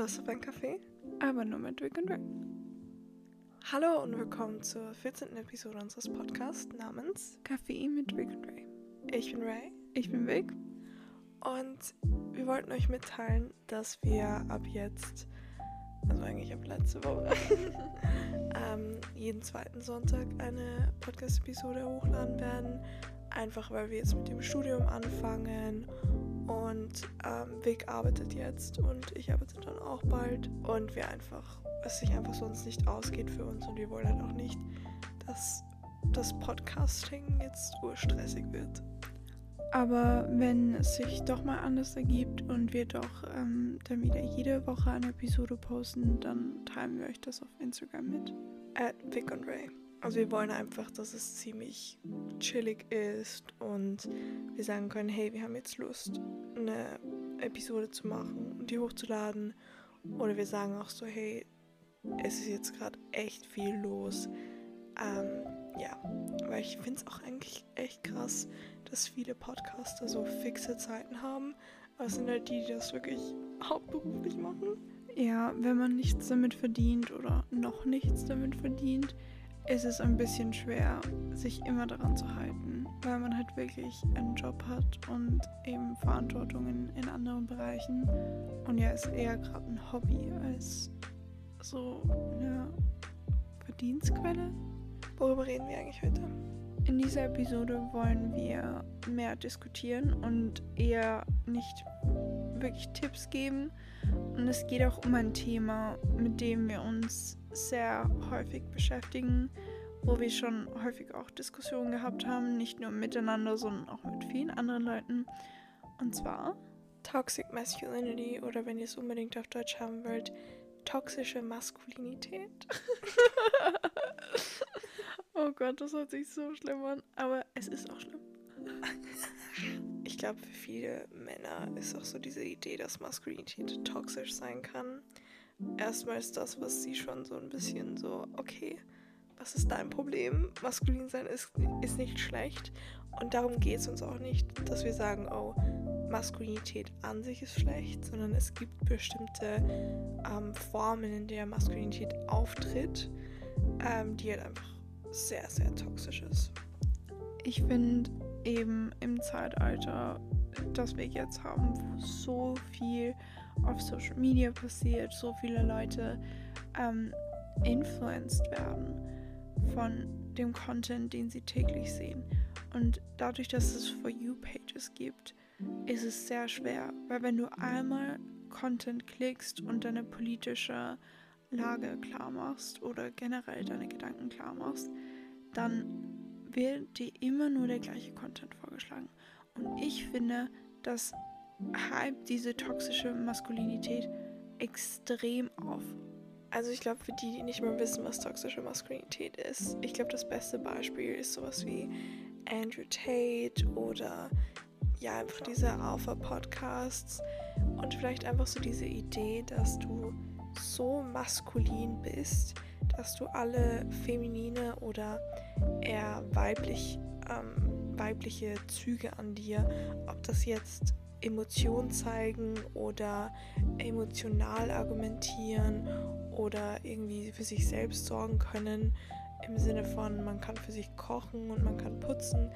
Lust auf ein Kaffee? Aber nur mit Vic und Ray. Hallo und willkommen zur 14. Episode unseres Podcasts namens Kaffee mit Vic und Ray. Ich bin Ray Ich bin Vic. und wir wollten euch mitteilen, dass wir ab jetzt, also eigentlich ab letzte Woche, ähm, jeden zweiten Sonntag eine Podcast-Episode hochladen werden. Einfach weil wir jetzt mit dem Studium anfangen und ähm, Vic arbeitet jetzt und ich arbeite dann auch bald und wir einfach, es sich einfach sonst nicht ausgeht für uns und wir wollen halt auch nicht, dass das Podcasting jetzt urstressig wird. Aber wenn es sich doch mal anders ergibt und wir doch ähm, dann wieder jede Woche eine Episode posten, dann teilen wir euch das auf Instagram mit. At Vic und Ray. Also wir wollen einfach, dass es ziemlich chillig ist und wir sagen können, hey, wir haben jetzt Lust, eine Episode zu machen und die hochzuladen. Oder wir sagen auch so, hey, es ist jetzt gerade echt viel los. Ähm, ja, weil ich finde es auch eigentlich echt krass, dass viele Podcaster so fixe Zeiten haben. Aber es sind halt die, die das wirklich hauptberuflich machen. Ja, wenn man nichts damit verdient oder noch nichts damit verdient, ist es ein bisschen schwer, sich immer daran zu halten, weil man halt wirklich einen Job hat und eben Verantwortungen in anderen Bereichen. Und ja, ist eher gerade ein Hobby als so eine Verdienstquelle. Worüber reden wir eigentlich heute? In dieser Episode wollen wir mehr diskutieren und eher nicht wirklich Tipps geben. Und es geht auch um ein Thema, mit dem wir uns sehr häufig beschäftigen, wo wir schon häufig auch Diskussionen gehabt haben, nicht nur miteinander, sondern auch mit vielen anderen Leuten. Und zwar Toxic Masculinity oder wenn ihr es unbedingt auf Deutsch haben wollt, toxische Maskulinität. Oh Gott, das hört sich so schlimm an. Aber es ist auch schlimm. Ich glaube, für viele Männer ist auch so diese Idee, dass Maskulinität toxisch sein kann. Erstmal ist das, was sie schon so ein bisschen so, okay, was ist dein Problem? Maskulin sein ist, ist nicht schlecht. Und darum geht es uns auch nicht, dass wir sagen, oh, Maskulinität an sich ist schlecht, sondern es gibt bestimmte ähm, Formen, in der Maskulinität auftritt, ähm, die halt einfach sehr, sehr toxisch ist. Ich finde eben im Zeitalter, das wir jetzt haben, wo so viel auf Social Media passiert, so viele Leute ähm, influenced werden von dem Content, den sie täglich sehen. Und dadurch, dass es For You-Pages gibt, ist es sehr schwer, weil wenn du einmal Content klickst und deine politische Lage klar machst oder generell deine Gedanken klar machst, dann wird dir immer nur der gleiche Content vorgeschlagen. Und ich finde, das hype diese toxische Maskulinität extrem auf. Also ich glaube, für die, die nicht mehr wissen, was toxische Maskulinität ist, ich glaube, das beste Beispiel ist sowas wie Andrew Tate oder ja, einfach diese Alpha-Podcasts und vielleicht einfach so diese Idee, dass du so maskulin bist, dass du alle feminine oder eher weiblich, ähm, weibliche Züge an dir, ob das jetzt Emotionen zeigen oder emotional argumentieren oder irgendwie für sich selbst sorgen können, im Sinne von, man kann für sich kochen und man kann putzen.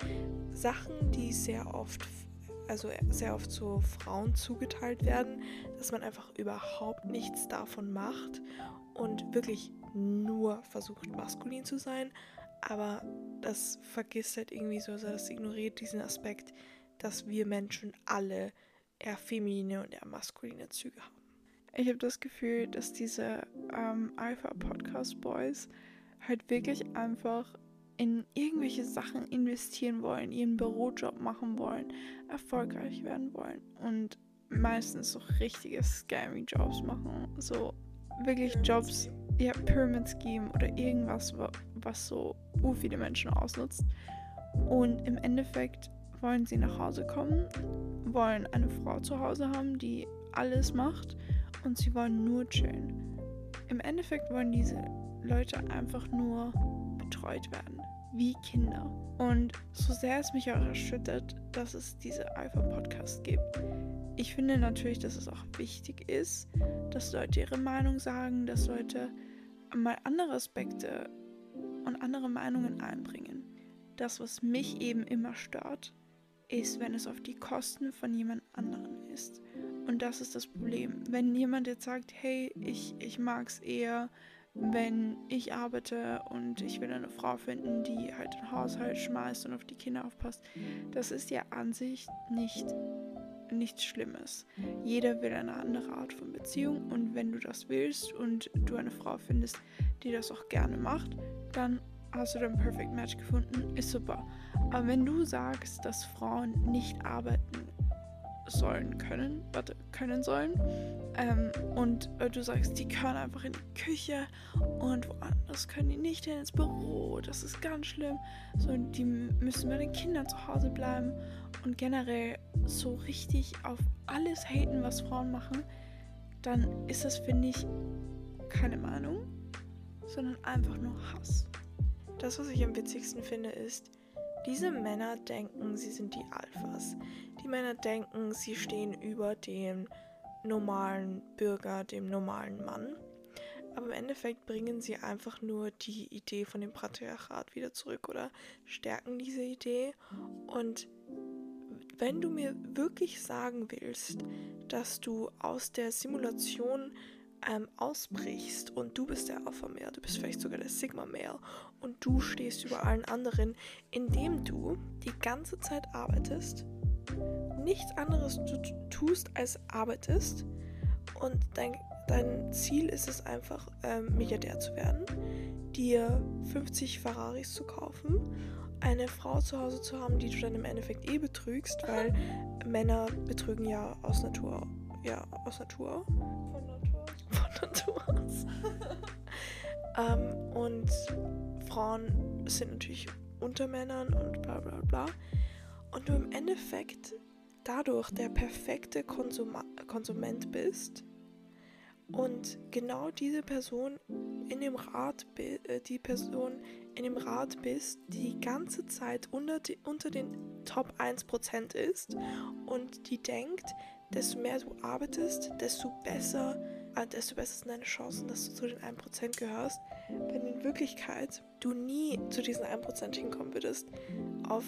Sachen, die sehr oft, also sehr oft so Frauen zugeteilt werden, dass man einfach überhaupt nichts davon macht und wirklich nur versucht, maskulin zu sein. Aber das vergisst halt irgendwie so, also das ignoriert diesen Aspekt, dass wir Menschen alle eher feminine und eher maskuline Züge haben. Ich habe das Gefühl, dass diese ähm, Alpha-Podcast-Boys halt wirklich einfach in irgendwelche Sachen investieren wollen, ihren Bürojob machen wollen, erfolgreich werden wollen und meistens so richtige scammy Jobs machen. So wirklich Jobs, ja, Pyramid Scheme oder irgendwas, was so viele Menschen ausnutzt. Und im Endeffekt wollen sie nach Hause kommen, wollen eine Frau zu Hause haben, die alles macht und sie wollen nur chillen. Im Endeffekt wollen diese Leute einfach nur betreut werden. wie Kinder. Und so sehr es mich auch erschüttert, dass es diese Alpha-Podcast gibt, ich finde natürlich, dass es auch wichtig ist, dass Leute ihre Meinung sagen, dass Leute mal andere Aspekte und andere Meinungen einbringen. Das, was mich eben immer stört, ist, wenn es auf die Kosten von jemand anderem ist. Und das ist das Problem. Wenn jemand jetzt sagt, hey, ich, ich mag es eher, wenn ich arbeite und ich will eine Frau finden, die halt den Haushalt schmeißt und auf die Kinder aufpasst, das ist ja an sich nicht nichts Schlimmes. Jeder will eine andere Art von Beziehung und wenn du das willst und du eine Frau findest, die das auch gerne macht, dann hast du dein Perfect Match gefunden, ist super. Aber wenn du sagst, dass Frauen nicht arbeiten sollen können, warte, können sollen. Ähm, und äh, du sagst, die können einfach in die Küche und woanders können die nicht hin ins Büro. Das ist ganz schlimm. So, die müssen bei den Kindern zu Hause bleiben und generell so richtig auf alles haten, was Frauen machen, dann ist das, finde ich, keine Meinung, sondern einfach nur Hass. Das, was ich am witzigsten finde, ist, diese Männer denken, sie sind die Alphas. Die Männer denken, sie stehen über dem normalen Bürger, dem normalen Mann. Aber im Endeffekt bringen sie einfach nur die Idee von dem Patriarchat wieder zurück oder stärken diese Idee. Und wenn du mir wirklich sagen willst, dass du aus der Simulation ähm, ausbrichst und du bist der Alpha Male, du bist vielleicht sogar der Sigma Male und du stehst über allen anderen, indem du die ganze Zeit arbeitest, nichts anderes du tust als arbeitest und dein, dein Ziel ist es einfach, ähm, Milliardär zu werden, dir 50 Ferraris zu kaufen, eine Frau zu Hause zu haben, die du dann im Endeffekt eh betrügst, weil Männer betrügen ja aus Natur, ja, aus Natur. Von Natur aus. ähm, und Frauen sind natürlich unter Männern und bla bla bla. Und du im Endeffekt dadurch der perfekte Konsuma Konsument bist und genau diese Person in dem Rat, äh, die Person in dem Rat bist, die die ganze Zeit unter, die, unter den Top 1% ist und die denkt, desto mehr du arbeitest, desto besser, desto besser sind deine Chancen, dass du zu den 1% gehörst, wenn in Wirklichkeit du nie zu diesen 1% hinkommen würdest auf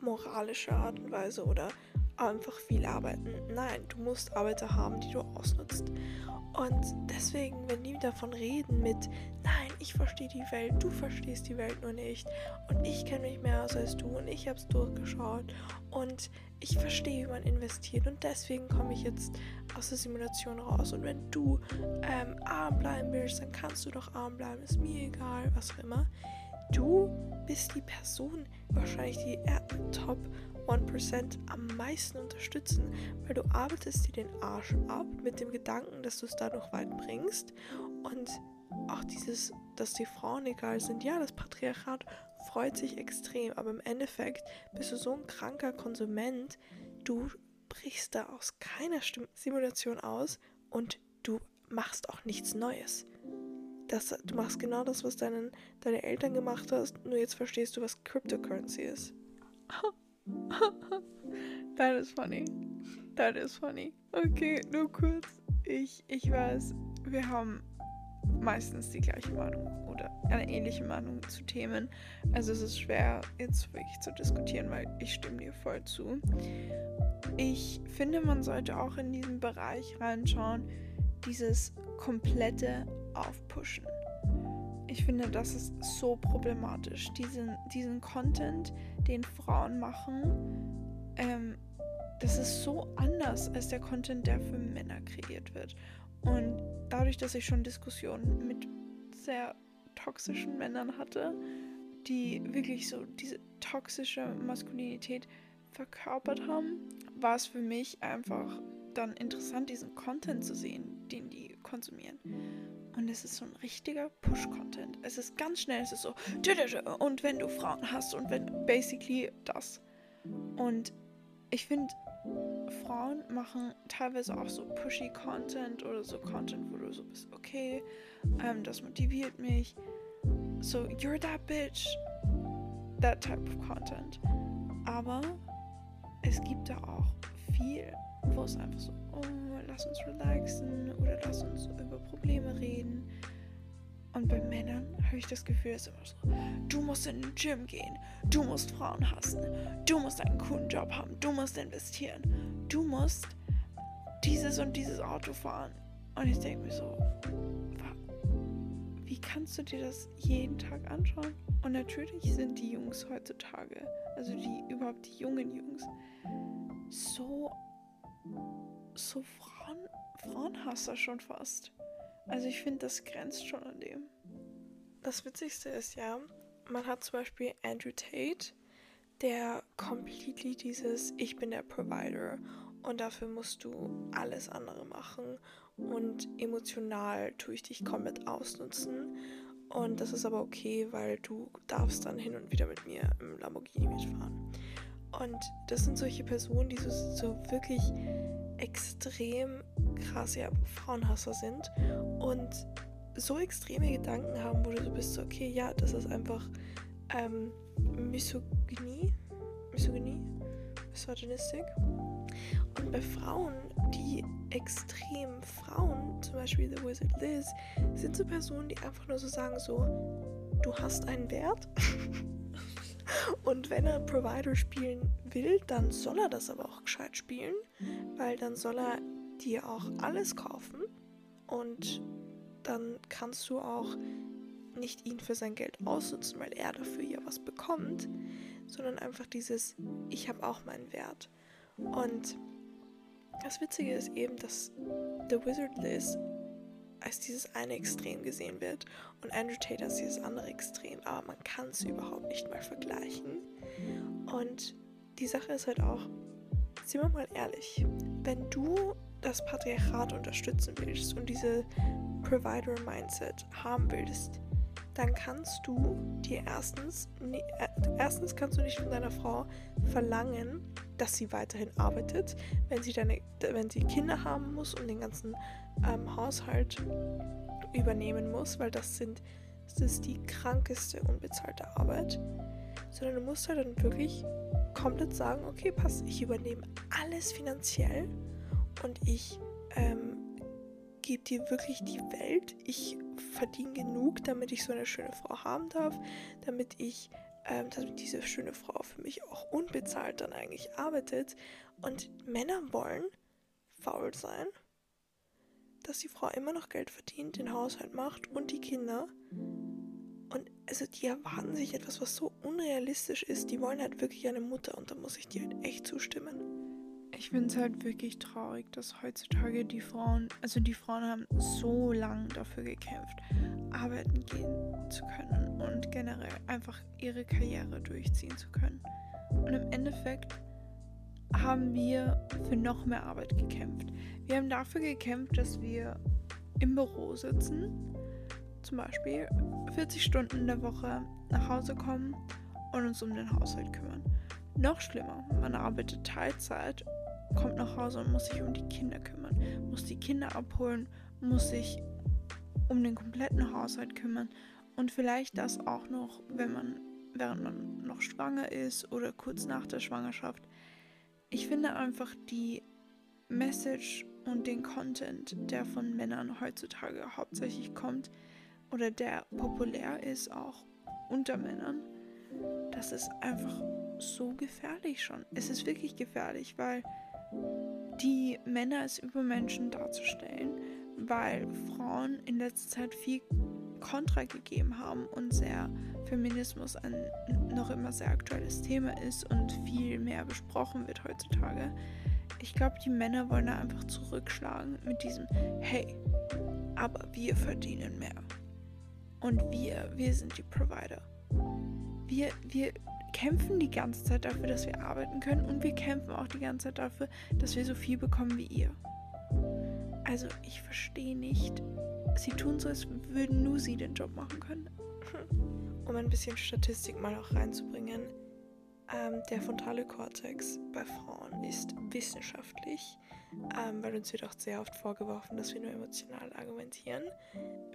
moralische Art und Weise oder einfach viel arbeiten. Nein, du musst Arbeiter haben, die du ausnutzt. Und deswegen, wenn die davon reden mit, nein, ich verstehe die Welt, du verstehst die Welt nur nicht und ich kenne mich mehr aus als du und ich habe es durchgeschaut und ich verstehe, wie man investiert und deswegen komme ich jetzt aus der Simulation raus. Und wenn du ähm, arm bleiben willst, dann kannst du doch arm bleiben, ist mir egal, was auch immer. Du bist die Person, wahrscheinlich die Top 1% am meisten unterstützen, weil du arbeitest dir den Arsch ab mit dem Gedanken, dass du es dadurch weit bringst und auch dieses, dass die Frauen egal sind. Ja, das Patriarchat freut sich extrem, aber im Endeffekt bist du so ein kranker Konsument, du brichst da aus keiner Simulation aus und du machst auch nichts Neues. Das, du machst genau das, was deinen, deine Eltern gemacht hast, nur jetzt verstehst du, was Cryptocurrency ist. That is funny. That is funny. Okay, nur kurz. Ich, ich weiß, wir haben meistens die gleiche Meinung oder eine ähnliche Meinung zu Themen. Also es ist schwer, jetzt wirklich zu diskutieren, weil ich stimme dir voll zu. Ich finde, man sollte auch in diesen Bereich reinschauen, dieses komplette Aufpushen. Ich finde, das ist so problematisch. Diesen, diesen Content, den Frauen machen, ähm, das ist so anders als der Content, der für Männer kreiert wird. Und dadurch, dass ich schon Diskussionen mit sehr toxischen Männern hatte, die wirklich so diese toxische Maskulinität verkörpert haben, war es für mich einfach dann interessant, diesen Content zu sehen, den die konsumieren. Und es ist so ein richtiger Push-Content. Es ist ganz schnell, es ist so, und wenn du Frauen hast und wenn, basically das. Und ich finde, Frauen machen teilweise auch so pushy Content oder so Content, wo du so bist, okay, ähm, das motiviert mich. So, you're that bitch. that type of content. Aber es gibt da auch viel, wo es einfach so, oh, lass uns relaxen oder lass uns über Probleme reden. Und bei Männern habe ich das Gefühl, es ist immer so, du musst in den Gym gehen, du musst Frauen hassen, du musst einen coolen Job haben, du musst investieren, du musst dieses und dieses Auto fahren. Und ich denke mir so, wie kannst du dir das jeden Tag anschauen? Und natürlich sind die Jungs heutzutage, also die überhaupt die jungen Jungs, so, so Frauen, Frauenhasser schon fast. Also ich finde, das grenzt schon an dem. Das Witzigste ist ja, man hat zum Beispiel Andrew Tate, der completely dieses Ich bin der Provider und dafür musst du alles andere machen und emotional tue ich dich komplett ausnutzen und das ist aber okay, weil du darfst dann hin und wieder mit mir im Lamborghini mitfahren. Und das sind solche Personen, die so, so wirklich extrem krass ja, Frauenhasser sind und so extreme Gedanken haben, wo du so bist, okay, ja, das ist einfach ähm, Misogynie, Misogynie, Misogynistik. Und bei Frauen, die extrem Frauen, zum Beispiel The Wizard Liz, sind so Personen, die einfach nur so sagen, so, du hast einen Wert. Und wenn er Provider spielen will, dann soll er das aber auch gescheit spielen, weil dann soll er dir auch alles kaufen und dann kannst du auch nicht ihn für sein Geld ausnutzen, weil er dafür ja was bekommt, sondern einfach dieses, ich habe auch meinen Wert. Und das Witzige ist eben, dass The Wizard Liz als dieses eine Extrem gesehen wird und Andrew Tate als dieses andere Extrem, aber man kann es überhaupt nicht mal vergleichen. Und die Sache ist halt auch, sind wir mal ehrlich, wenn du das Patriarchat unterstützen willst und diese Provider-Mindset haben willst, dann kannst du dir erstens, äh, erstens kannst du nicht von deiner Frau verlangen, dass sie weiterhin arbeitet, wenn sie, deine, wenn sie Kinder haben muss und den ganzen ähm, Haushalt übernehmen muss, weil das sind das ist die krankeste unbezahlte Arbeit, sondern du musst halt dann wirklich komplett sagen, okay, pass, ich übernehme alles finanziell und ich ähm, gebe dir wirklich die Welt. Ich verdiene genug, damit ich so eine schöne Frau haben darf, damit ich ähm, dass diese schöne Frau für mich auch unbezahlt dann eigentlich arbeitet. Und Männer wollen faul sein, dass die Frau immer noch Geld verdient, den Haushalt macht und die Kinder. Und also die erwarten sich etwas, was so unrealistisch ist. Die wollen halt wirklich eine Mutter und da muss ich dir halt echt zustimmen. Ich finde es halt wirklich traurig, dass heutzutage die Frauen, also die Frauen haben so lange dafür gekämpft, arbeiten gehen zu können und generell einfach ihre Karriere durchziehen zu können. Und im Endeffekt haben wir für noch mehr Arbeit gekämpft. Wir haben dafür gekämpft, dass wir im Büro sitzen, zum Beispiel 40 Stunden in der Woche nach Hause kommen und uns um den Haushalt kümmern. Noch schlimmer, man arbeitet Teilzeit kommt nach Hause und muss sich um die Kinder kümmern, muss die Kinder abholen, muss sich um den kompletten Haushalt kümmern und vielleicht das auch noch, wenn man während man noch schwanger ist oder kurz nach der Schwangerschaft. Ich finde einfach die Message und den Content, der von Männern heutzutage hauptsächlich kommt oder der populär ist auch unter Männern, das ist einfach so gefährlich schon. Es ist wirklich gefährlich, weil die Männer als Übermenschen darzustellen, weil Frauen in letzter Zeit viel Kontra gegeben haben und sehr Feminismus ein noch immer sehr aktuelles Thema ist und viel mehr besprochen wird heutzutage. Ich glaube, die Männer wollen da einfach zurückschlagen mit diesem Hey, aber wir verdienen mehr. Und wir, wir sind die Provider. Wir, wir kämpfen die ganze Zeit dafür, dass wir arbeiten können und wir kämpfen auch die ganze Zeit dafür, dass wir so viel bekommen wie ihr. Also ich verstehe nicht. Sie tun so, als würden nur sie den Job machen können. Um ein bisschen Statistik mal auch reinzubringen. Ähm, der frontale Kortex bei Frauen ist wissenschaftlich, ähm, weil uns wird auch sehr oft vorgeworfen, dass wir nur emotional argumentieren,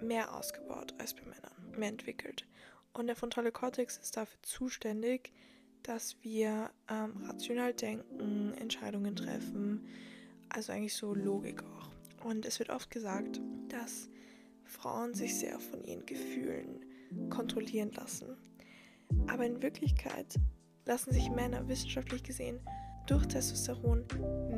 mehr ausgebaut als bei Männern, mehr entwickelt. Und der frontale Kortex ist dafür zuständig, dass wir ähm, rational denken, Entscheidungen treffen, also eigentlich so Logik auch. Und es wird oft gesagt, dass Frauen sich sehr von ihren Gefühlen kontrollieren lassen. Aber in Wirklichkeit lassen sich Männer wissenschaftlich gesehen durch Testosteron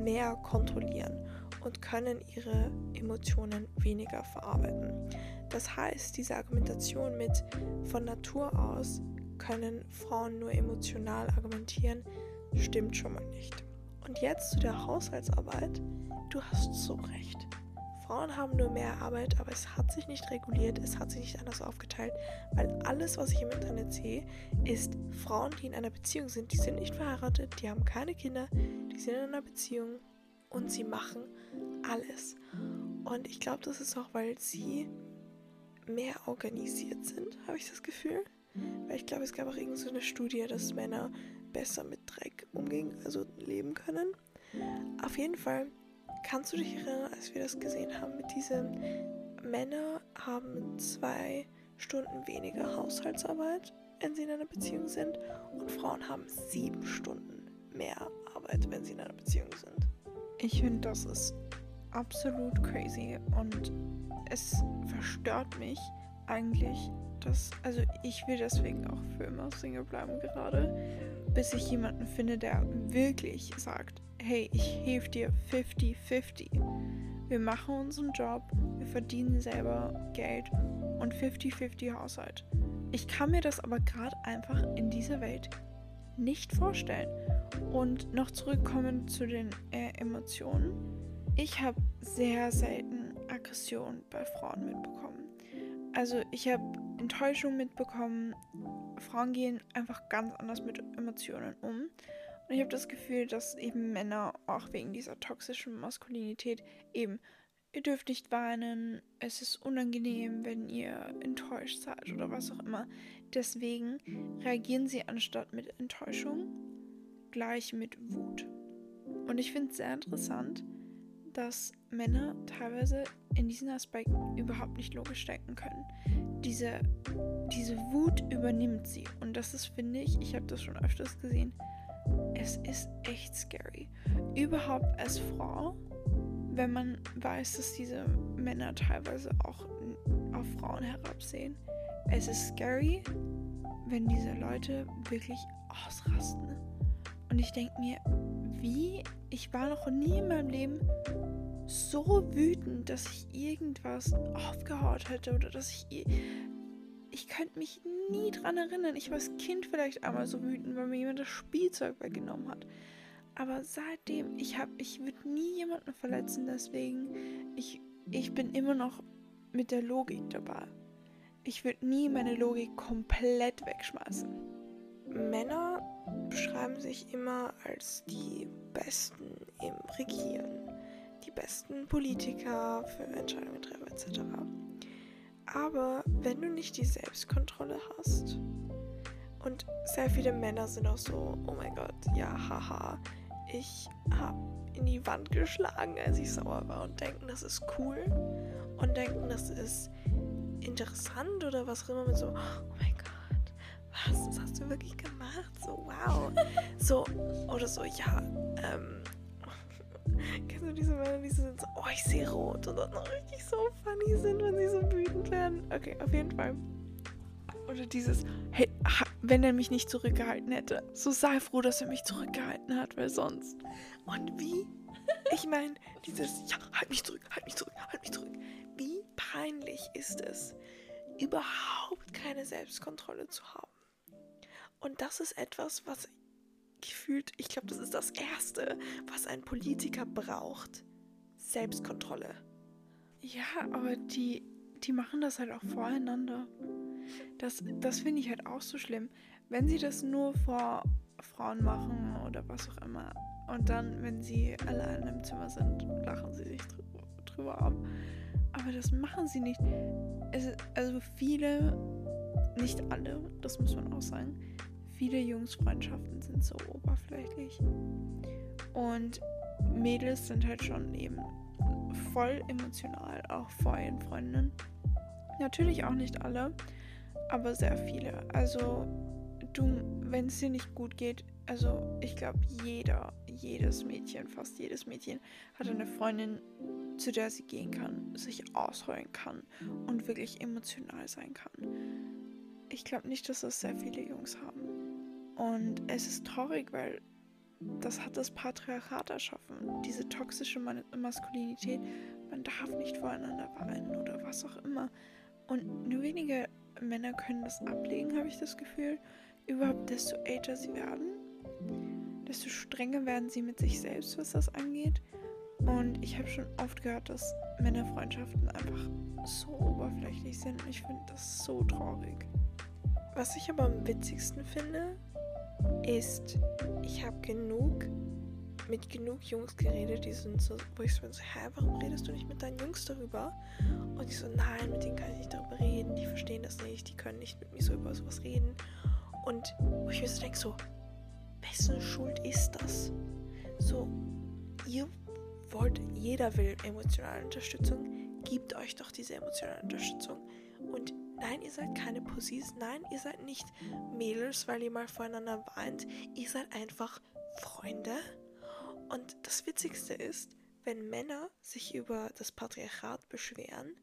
mehr kontrollieren und können ihre Emotionen weniger verarbeiten. Das heißt, diese Argumentation mit von Natur aus können Frauen nur emotional argumentieren, stimmt schon mal nicht. Und jetzt zu der Haushaltsarbeit. Du hast so recht. Frauen haben nur mehr Arbeit, aber es hat sich nicht reguliert, es hat sich nicht anders aufgeteilt, weil alles, was ich im Internet sehe, ist Frauen, die in einer Beziehung sind, die sind nicht verheiratet, die haben keine Kinder, die sind in einer Beziehung und sie machen alles. Und ich glaube, das ist auch, weil sie mehr organisiert sind, habe ich das Gefühl. Weil ich glaube, es gab auch irgend so eine Studie, dass Männer besser mit Dreck umgehen, also leben können. Auf jeden Fall kannst du dich erinnern, als wir das gesehen haben mit diesem Männer haben zwei Stunden weniger Haushaltsarbeit, wenn sie in einer Beziehung sind, und Frauen haben sieben Stunden mehr Arbeit, wenn sie in einer Beziehung sind. Ich finde, das ist absolut crazy und es verstört mich eigentlich, dass, also ich will deswegen auch für immer Single bleiben gerade, bis ich jemanden finde, der wirklich sagt, hey, ich helfe dir 50-50. Wir machen unseren Job, wir verdienen selber Geld und 50-50 Haushalt. Ich kann mir das aber gerade einfach in dieser Welt nicht vorstellen. Und noch zurückkommen zu den äh, Emotionen. Ich habe sehr selten Aggression bei Frauen mitbekommen. Also ich habe Enttäuschung mitbekommen. Frauen gehen einfach ganz anders mit Emotionen um. Und ich habe das Gefühl, dass eben Männer auch wegen dieser toxischen Maskulinität eben, ihr dürft nicht weinen, es ist unangenehm, wenn ihr enttäuscht seid oder was auch immer. Deswegen reagieren sie anstatt mit Enttäuschung gleich mit Wut. Und ich finde es sehr interessant, dass Männer teilweise in diesen Aspekten überhaupt nicht logisch denken können. Diese, diese Wut übernimmt sie. Und das ist, finde ich, ich habe das schon öfters gesehen, es ist echt scary. Überhaupt als Frau, wenn man weiß, dass diese Männer teilweise auch auf Frauen herabsehen. Es ist scary, wenn diese Leute wirklich ausrasten. Und ich denke mir, wie, ich war noch nie in meinem Leben so wütend, dass ich irgendwas aufgehaut hätte oder dass ich ich könnte mich nie dran erinnern. Ich war als Kind vielleicht einmal so wütend, weil mir jemand das Spielzeug weggenommen hat. Aber seitdem, ich habe, ich würde nie jemanden verletzen, deswegen, ich, ich bin immer noch mit der Logik dabei. Ich würde nie meine Logik komplett wegschmeißen. Männer beschreiben sich immer als die Besten im Regieren, die besten Politiker für Entscheidungen treffen etc. Aber wenn du nicht die Selbstkontrolle hast, und sehr viele Männer sind auch so, oh mein Gott, ja, haha, ich habe in die Wand geschlagen, als ich sauer war und denken, das ist cool und denken, das ist interessant oder was auch immer mit so, oh mein Gott, was, das hast du wirklich gemacht? So, wow. So, oder so, ja, ähm, Kennst du diese Männer, die sind so, oh, ich sehe rot und dann richtig so funny sind, wenn sie so wütend werden? Okay, auf jeden Fall. Oder dieses, hey, wenn er mich nicht zurückgehalten hätte, so sei froh, dass er mich zurückgehalten hat, weil sonst. Und wie? Ich meine, dieses, ja, halt mich zurück, halt mich zurück, halt mich zurück. Wie peinlich ist es, überhaupt keine Selbstkontrolle zu haben? Und das ist etwas, was gefühlt, ich glaube, das ist das Erste, was ein Politiker braucht. Selbstkontrolle. Ja, aber die, die machen das halt auch voreinander. Das, das finde ich halt auch so schlimm. Wenn sie das nur vor Frauen machen oder was auch immer und dann, wenn sie allein im Zimmer sind, lachen sie sich drüber, drüber ab. Aber das machen sie nicht. Es, also viele, nicht alle, das muss man auch sagen, viele Jungsfreundschaften sind so oberflächlich. Und Mädels sind halt schon eben voll emotional, auch vor ihren Freundinnen. Natürlich auch nicht alle, aber sehr viele. Also du, wenn es dir nicht gut geht, also ich glaube, jeder, jedes Mädchen, fast jedes Mädchen hat eine Freundin, zu der sie gehen kann, sich ausheulen kann und wirklich emotional sein kann. Ich glaube nicht, dass das sehr viele Jungs haben. Und es ist traurig, weil das hat das Patriarchat erschaffen. Diese toxische Maskulinität. Man darf nicht voreinander weinen oder was auch immer. Und nur wenige Männer können das ablegen, habe ich das Gefühl. Überhaupt, desto älter sie werden, desto strenger werden sie mit sich selbst, was das angeht. Und ich habe schon oft gehört, dass Männerfreundschaften einfach so oberflächlich sind. Und ich finde das so traurig. Was ich aber am witzigsten finde, ist, ich habe genug mit genug Jungs geredet, die sind so, wo ich so bin, so, hä, warum redest du nicht mit deinen Jungs darüber? Und die so, nein, mit denen kann ich nicht darüber reden, die verstehen das nicht, die können nicht mit mir so über sowas reden. Und wo ich mir so denke, so, wessen Schuld ist das? So, ihr wollt, jeder will emotionale Unterstützung, gebt euch doch diese emotionale Unterstützung. Und nein, ihr seid keine Pussys, nein, ihr seid nicht Mädels, weil ihr mal voreinander weint, ihr seid einfach Freunde. Und das Witzigste ist, wenn Männer sich über das Patriarchat beschweren,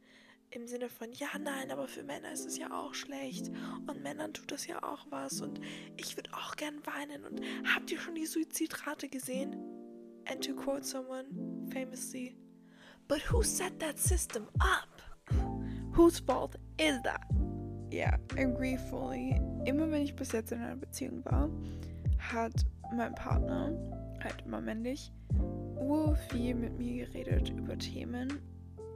im Sinne von, ja, nein, aber für Männer ist es ja auch schlecht und Männern tut das ja auch was und ich würde auch gern weinen und habt ihr schon die Suizidrate gesehen? And to quote someone famously, but who set that system up? Whose fault is that? Ja, yeah, agree fully. Immer wenn ich bis jetzt in einer Beziehung war, hat mein Partner, halt immer männlich, ur viel mit mir geredet über Themen,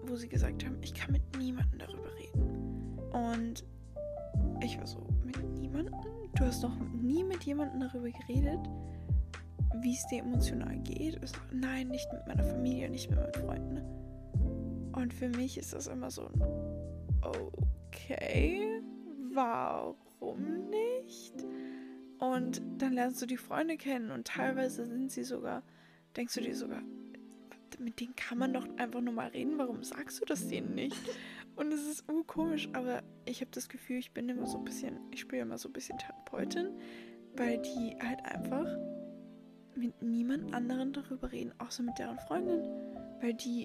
wo sie gesagt haben, ich kann mit niemandem darüber reden. Und ich war so, mit niemandem? Du hast noch nie mit jemandem darüber geredet, wie es dir emotional geht? So, nein, nicht mit meiner Familie, nicht mit meinen Freunden. Und für mich ist das immer so, okay, warum nicht? Und dann lernst du die Freunde kennen und teilweise sind sie sogar, denkst du dir sogar, mit denen kann man doch einfach nur mal reden. Warum sagst du das denen nicht? Und es ist urkomisch, aber ich habe das Gefühl, ich bin immer so ein bisschen, ich spiele immer so ein bisschen Therapeutin, weil die halt einfach mit niemand anderen darüber reden, außer mit deren Freundin. Weil die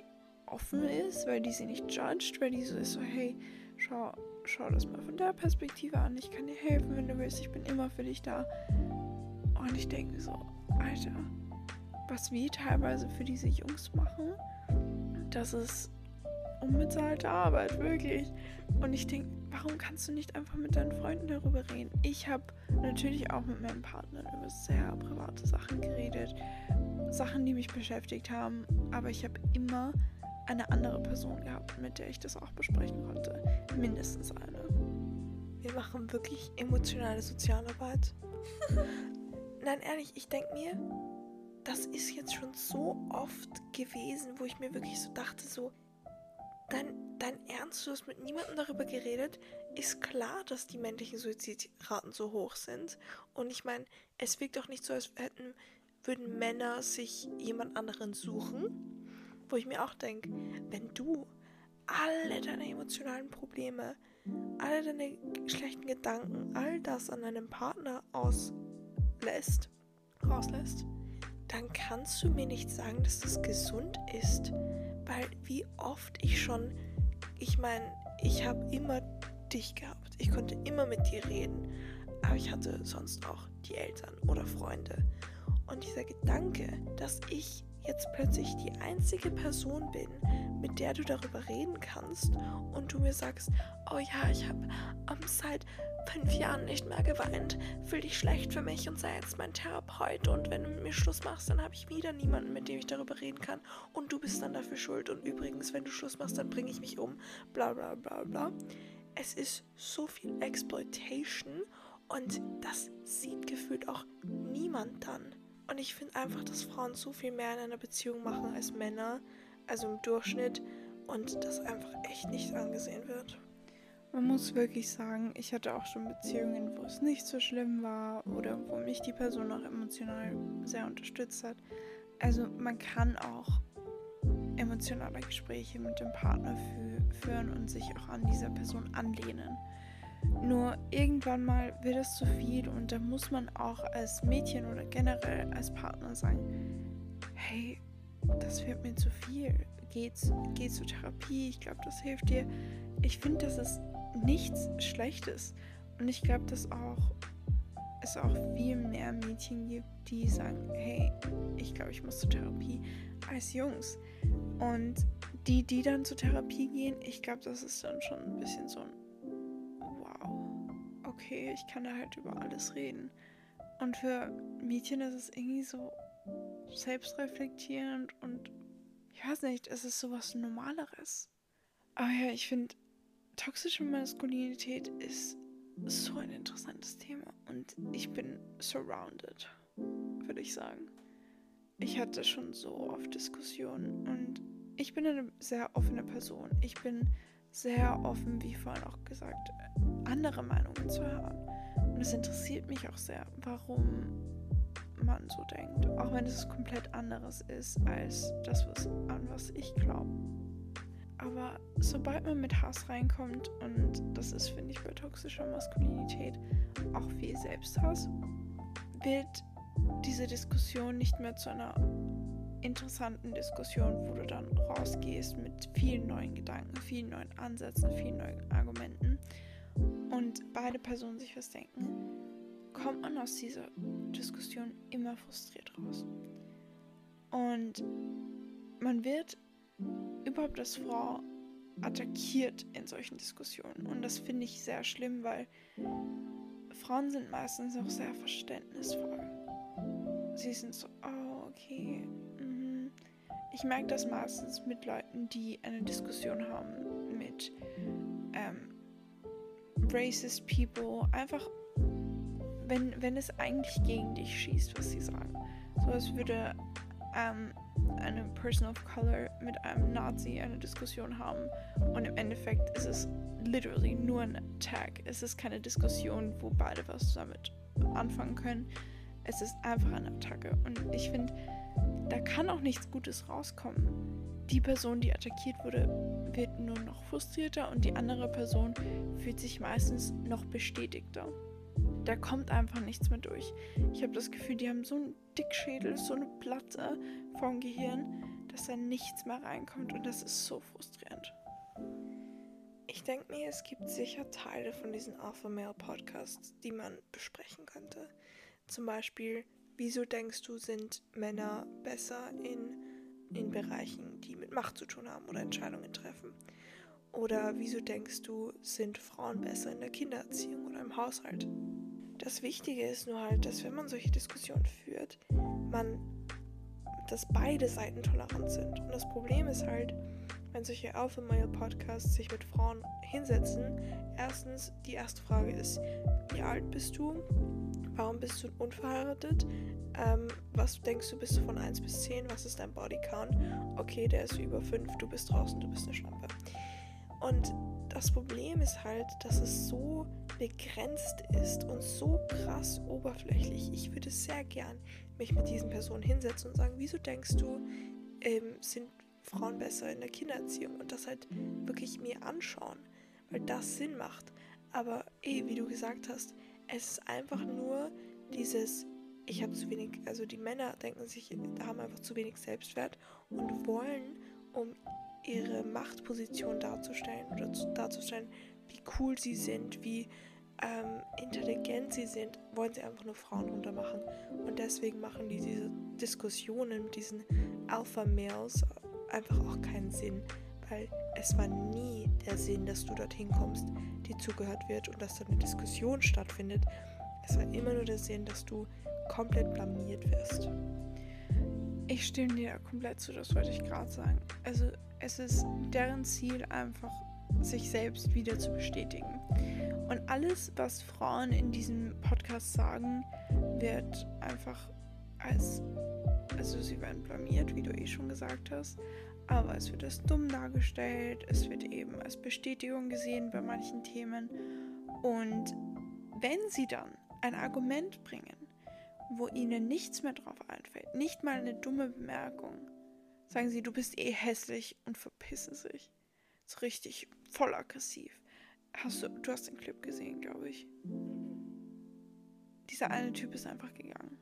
offen ist, weil die sie nicht judgt, weil die so ist so, hey, schau, schau das mal von der Perspektive an, ich kann dir helfen, wenn du willst, ich bin immer für dich da. Und ich denke so, Alter, was wir teilweise für diese Jungs machen, das ist unbezahlte Arbeit, wirklich. Und ich denke, warum kannst du nicht einfach mit deinen Freunden darüber reden? Ich habe natürlich auch mit meinem Partner über sehr private Sachen geredet, Sachen, die mich beschäftigt haben, aber ich habe immer eine andere Person gehabt, mit der ich das auch besprechen konnte. Mindestens eine. Wir machen wirklich emotionale Sozialarbeit. Nein, ehrlich, ich denke mir, das ist jetzt schon so oft gewesen, wo ich mir wirklich so dachte, so, dein, dein Ernst, du hast mit niemandem darüber geredet, ist klar, dass die männlichen Suizidraten so hoch sind. Und ich meine, es wirkt doch nicht so, als hätten, würden Männer sich jemand anderen suchen. Wo ich mir auch denke, wenn du alle deine emotionalen Probleme, alle deine schlechten Gedanken, all das an deinem Partner auslässt, rauslässt, dann kannst du mir nicht sagen, dass das gesund ist. Weil wie oft ich schon, ich meine, ich habe immer dich gehabt. Ich konnte immer mit dir reden. Aber ich hatte sonst auch die Eltern oder Freunde. Und dieser Gedanke, dass ich jetzt plötzlich die einzige Person bin, mit der du darüber reden kannst und du mir sagst, oh ja, ich habe um, seit fünf Jahren nicht mehr geweint, fühl dich schlecht für mich und sei jetzt mein Therapeut und wenn du mit mir Schluss machst, dann habe ich wieder niemanden, mit dem ich darüber reden kann und du bist dann dafür schuld und übrigens, wenn du Schluss machst, dann bringe ich mich um, bla bla bla bla. Es ist so viel Exploitation und das sieht gefühlt auch niemand dann. Und ich finde einfach, dass Frauen so viel mehr in einer Beziehung machen als Männer, also im Durchschnitt, und das einfach echt nicht angesehen wird. Man muss wirklich sagen, ich hatte auch schon Beziehungen, wo es nicht so schlimm war oder wo mich die Person auch emotional sehr unterstützt hat. Also man kann auch emotionale Gespräche mit dem Partner fü führen und sich auch an dieser Person anlehnen. Nur irgendwann mal wird es zu viel und da muss man auch als Mädchen oder generell als Partner sagen, hey, das wird mir zu viel. Geht's, geh zur Therapie, ich glaube, das hilft dir. Ich finde, das ist nichts Schlechtes. Und ich glaube, dass auch es auch viel mehr Mädchen gibt, die sagen, hey, ich glaube, ich muss zur Therapie, als Jungs. Und die, die dann zur Therapie gehen, ich glaube, das ist dann schon ein bisschen so ein okay, ich kann da halt über alles reden. Und für Mädchen ist es irgendwie so selbstreflektierend und ich weiß nicht, es ist sowas Normaleres. Aber ja, ich finde, toxische Maskulinität ist so ein interessantes Thema und ich bin surrounded, würde ich sagen. Ich hatte schon so oft Diskussionen und ich bin eine sehr offene Person. Ich bin sehr offen, wie vorhin auch gesagt, andere Meinungen zu hören. Und es interessiert mich auch sehr, warum man so denkt, auch wenn es komplett anderes ist als das, was, an was ich glaube. Aber sobald man mit Hass reinkommt, und das ist, finde ich, bei toxischer Maskulinität auch viel Selbsthass, wird diese Diskussion nicht mehr zu einer interessanten Diskussion, wo du dann rausgehst mit vielen neuen Gedanken, vielen neuen Ansätzen, vielen neuen Argumenten und beide Personen sich was denken, kommt man aus dieser Diskussion immer frustriert raus. Und man wird überhaupt als Frau attackiert in solchen Diskussionen. Und das finde ich sehr schlimm, weil Frauen sind meistens auch sehr verständnisvoll. Sie sind so, oh, okay. Ich merke das meistens mit Leuten, die eine Diskussion haben mit ähm, racist people. Einfach, wenn, wenn es eigentlich gegen dich schießt, was sie sagen. So als würde ähm, eine Person of Color mit einem Nazi eine Diskussion haben und im Endeffekt ist es literally nur ein Attack. Es ist keine Diskussion, wo beide was damit anfangen können. Es ist einfach eine Attacke und ich finde, da kann auch nichts Gutes rauskommen. Die Person, die attackiert wurde, wird nur noch frustrierter und die andere Person fühlt sich meistens noch bestätigter. Da kommt einfach nichts mehr durch. Ich habe das Gefühl, die haben so einen Dickschädel, so eine Platte vom Gehirn, dass da nichts mehr reinkommt und das ist so frustrierend. Ich denke mir, es gibt sicher Teile von diesen Alpha Male Podcasts, die man besprechen könnte. Zum Beispiel, wieso denkst du, sind Männer besser in, in Bereichen, die mit Macht zu tun haben oder Entscheidungen treffen? Oder wieso denkst du, sind Frauen besser in der Kindererziehung oder im Haushalt? Das Wichtige ist nur halt, dass wenn man solche Diskussionen führt, man, dass beide Seiten tolerant sind. Und das Problem ist halt, wenn solche Alpha Male Podcasts sich mit Frauen hinsetzen, erstens, die erste Frage ist, wie alt bist du? Warum bist du unverheiratet? Ähm, was denkst du, bist du von 1 bis 10? Was ist dein Bodycount? Okay, der ist über 5, du bist draußen, du bist eine Schlampe. Und das Problem ist halt, dass es so begrenzt ist und so krass oberflächlich. Ich würde sehr gern mich mit diesen Personen hinsetzen und sagen, wieso denkst du, ähm, sind Frauen besser in der Kindererziehung und das halt wirklich mir anschauen, weil das Sinn macht. Aber eh, wie du gesagt hast, es ist einfach nur dieses, ich habe zu wenig, also die Männer denken sich, haben einfach zu wenig Selbstwert und wollen, um ihre Machtposition darzustellen oder darzustellen, wie cool sie sind, wie ähm, intelligent sie sind, wollen sie einfach nur Frauen runtermachen. Und deswegen machen die diese Diskussionen mit diesen Alpha-Males einfach auch keinen Sinn, weil es war nie der Sinn, dass du dorthin kommst, dir zugehört wird und dass da eine Diskussion stattfindet. Es war immer nur der Sinn, dass du komplett blamiert wirst. Ich stimme dir komplett zu, das wollte ich gerade sagen. Also es ist deren Ziel einfach, sich selbst wieder zu bestätigen. Und alles, was Frauen in diesem Podcast sagen, wird einfach als, also sie werden blamiert, wie du eh schon gesagt hast, aber es wird als dumm dargestellt, es wird eben als Bestätigung gesehen bei manchen Themen. Und wenn sie dann ein Argument bringen, wo ihnen nichts mehr drauf einfällt, nicht mal eine dumme Bemerkung, sagen sie, du bist eh hässlich und verpissen sich. So richtig voll aggressiv. Hast du, du hast den Clip gesehen, glaube ich. Dieser eine Typ ist einfach gegangen.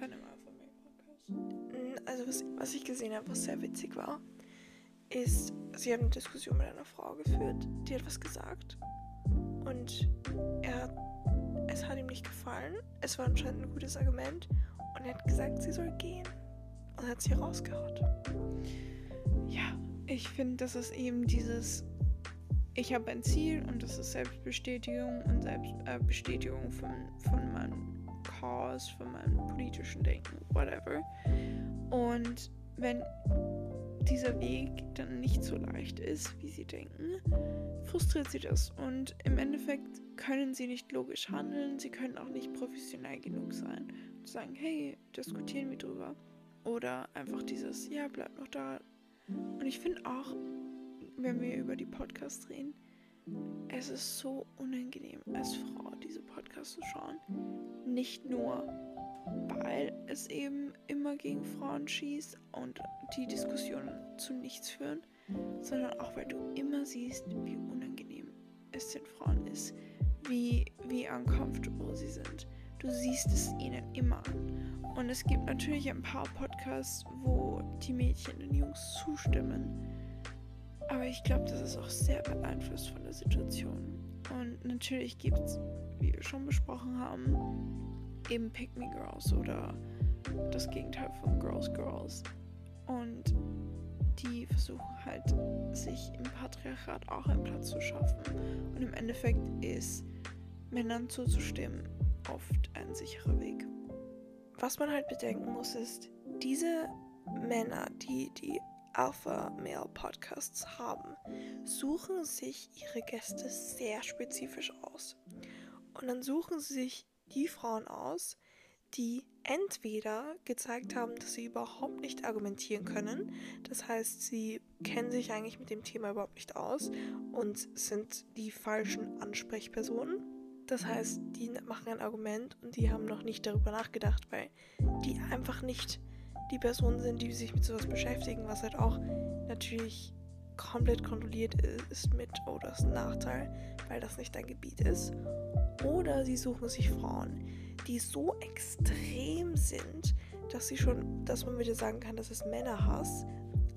Alpha Male Podcast. Also was, was ich gesehen habe, was sehr witzig war, ist, sie haben eine Diskussion mit einer Frau geführt, die hat was gesagt. Und er hat, es hat ihm nicht gefallen. Es war anscheinend ein gutes Argument. Und er hat gesagt, sie soll gehen. Und hat sie rausgehaut. Ja, ich finde, das ist eben dieses, ich habe ein Ziel und das ist Selbstbestätigung und Selbstbestätigung äh, von, von meinem Cause, von meinem politischen Denken, whatever. Und wenn dieser Weg dann nicht so leicht ist, wie sie denken, frustriert sie das. Und im Endeffekt können sie nicht logisch handeln, sie können auch nicht professionell genug sein und sagen, hey, diskutieren wir drüber. Oder einfach dieses, ja, bleib noch da. Und ich finde auch, wenn wir über die Podcasts reden, es ist so unangenehm als Frau, diese Podcasts zu schauen. Nicht nur, weil es eben immer gegen Frauen schießt und die Diskussionen zu nichts führen, sondern auch, weil du immer siehst, wie es den Frauen ist, wie, wie uncomfortable sie sind. Du siehst es ihnen immer an. Und es gibt natürlich ein paar Podcasts, wo die Mädchen den Jungs zustimmen. Aber ich glaube, das ist auch sehr beeinflusst von der Situation. Und natürlich gibt es, wie wir schon besprochen haben, eben Pick Me Girls oder das Gegenteil von Girls Girls. Und die versuchen halt, sich im Patriarchat auch einen Platz zu schaffen. Und im Endeffekt ist Männern zuzustimmen oft ein sicherer Weg. Was man halt bedenken muss, ist, diese Männer, die die Alpha Male Podcasts haben, suchen sich ihre Gäste sehr spezifisch aus. Und dann suchen sie sich die Frauen aus, die entweder gezeigt haben, dass sie überhaupt nicht argumentieren können, das heißt, sie kennen sich eigentlich mit dem Thema überhaupt nicht aus und sind die falschen Ansprechpersonen. Das heißt, die machen ein Argument und die haben noch nicht darüber nachgedacht, weil die einfach nicht die Personen sind, die sich mit sowas beschäftigen, was halt auch natürlich komplett kontrolliert ist mit, oh, das ist ein Nachteil, weil das nicht dein Gebiet ist. Oder sie suchen sich Frauen, die so extrem sind, dass sie schon, dass man wieder sagen kann, dass es Männerhass,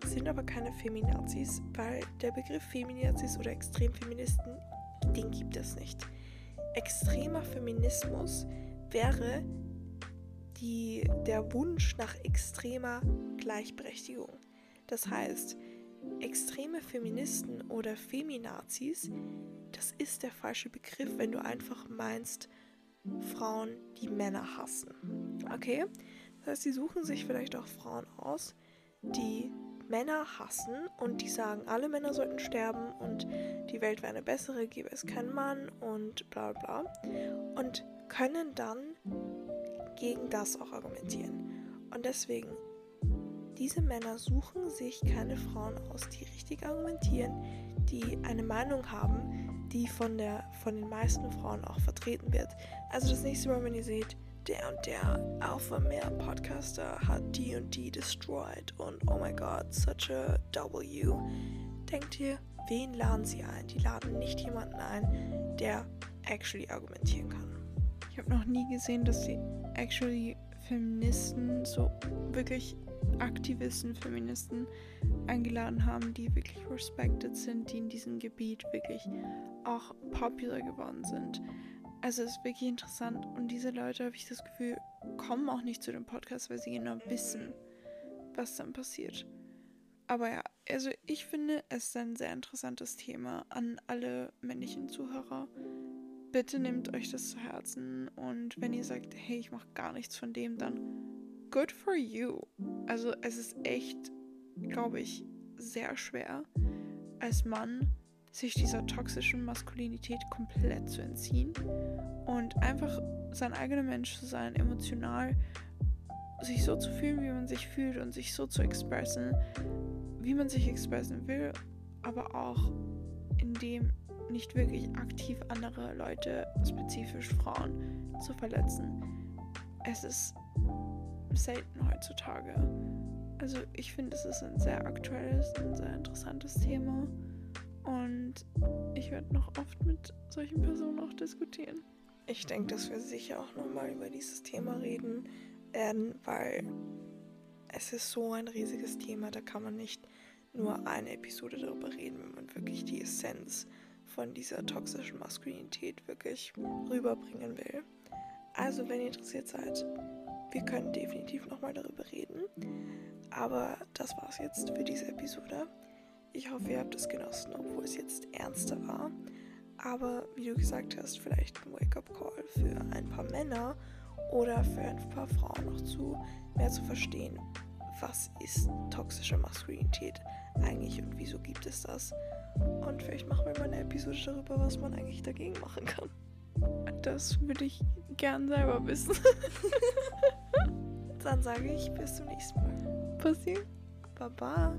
sind aber keine Feminazis, weil der Begriff Feminazis oder Extremfeministen, den gibt es nicht. Extremer Feminismus wäre die, der Wunsch nach extremer Gleichberechtigung. Das heißt, extreme Feministen oder Feminazis, das ist der falsche Begriff, wenn du einfach meinst, Frauen, die Männer hassen. Okay? Das heißt, sie suchen sich vielleicht auch Frauen aus, die Männer hassen und die sagen, alle Männer sollten sterben und die Welt wäre eine bessere, gäbe es keinen Mann und bla bla. Und können dann gegen das auch argumentieren. Und deswegen, diese Männer suchen sich keine Frauen aus, die richtig argumentieren, die eine Meinung haben, die von, der, von den meisten Frauen auch vertreten wird. Also das nächste Mal, wenn ihr seht, der und der Alpha Male Podcaster hat die und die destroyed und oh my god, such a W. Denkt ihr, wen laden sie ein? Die laden nicht jemanden ein, der actually argumentieren kann. Ich habe noch nie gesehen, dass sie actually Feministen, so wirklich Aktivisten, Feministen eingeladen haben, die wirklich respected sind, die in diesem Gebiet wirklich auch popular geworden sind. Also es ist wirklich interessant und diese Leute, habe ich das Gefühl, kommen auch nicht zu dem Podcast, weil sie genau wissen, was dann passiert. Aber ja, also ich finde, es ist ein sehr interessantes Thema an alle männlichen Zuhörer bitte nehmt euch das zu Herzen und wenn ihr sagt, hey, ich mache gar nichts von dem, dann good for you. Also es ist echt, glaube ich, sehr schwer als Mann sich dieser toxischen Maskulinität komplett zu entziehen und einfach sein eigener Mensch zu sein, emotional sich so zu fühlen, wie man sich fühlt und sich so zu expressen, wie man sich expressen will, aber auch in dem nicht wirklich aktiv andere Leute, spezifisch Frauen, zu verletzen. Es ist selten heutzutage. Also ich finde, es ist ein sehr aktuelles, ein sehr interessantes Thema. Und ich werde noch oft mit solchen Personen auch diskutieren. Ich denke, dass wir sicher auch nochmal über dieses Thema reden werden, weil es ist so ein riesiges Thema, da kann man nicht nur eine Episode darüber reden, wenn man wirklich die Essenz von dieser toxischen Maskulinität wirklich rüberbringen will. Also, wenn ihr interessiert seid, wir können definitiv nochmal darüber reden. Aber das war's jetzt für diese Episode. Ich hoffe, ihr habt es genossen, obwohl es jetzt ernster war. Aber wie du gesagt hast, vielleicht ein Wake-up-Call für ein paar Männer oder für ein paar Frauen noch zu mehr zu verstehen, was ist toxische Maskulinität eigentlich und wieso gibt es das. Und vielleicht machen wir mal eine Episode darüber, was man eigentlich dagegen machen kann. Das würde ich gern selber wissen. Dann sage ich bis zum nächsten Mal. Pussy. Baba.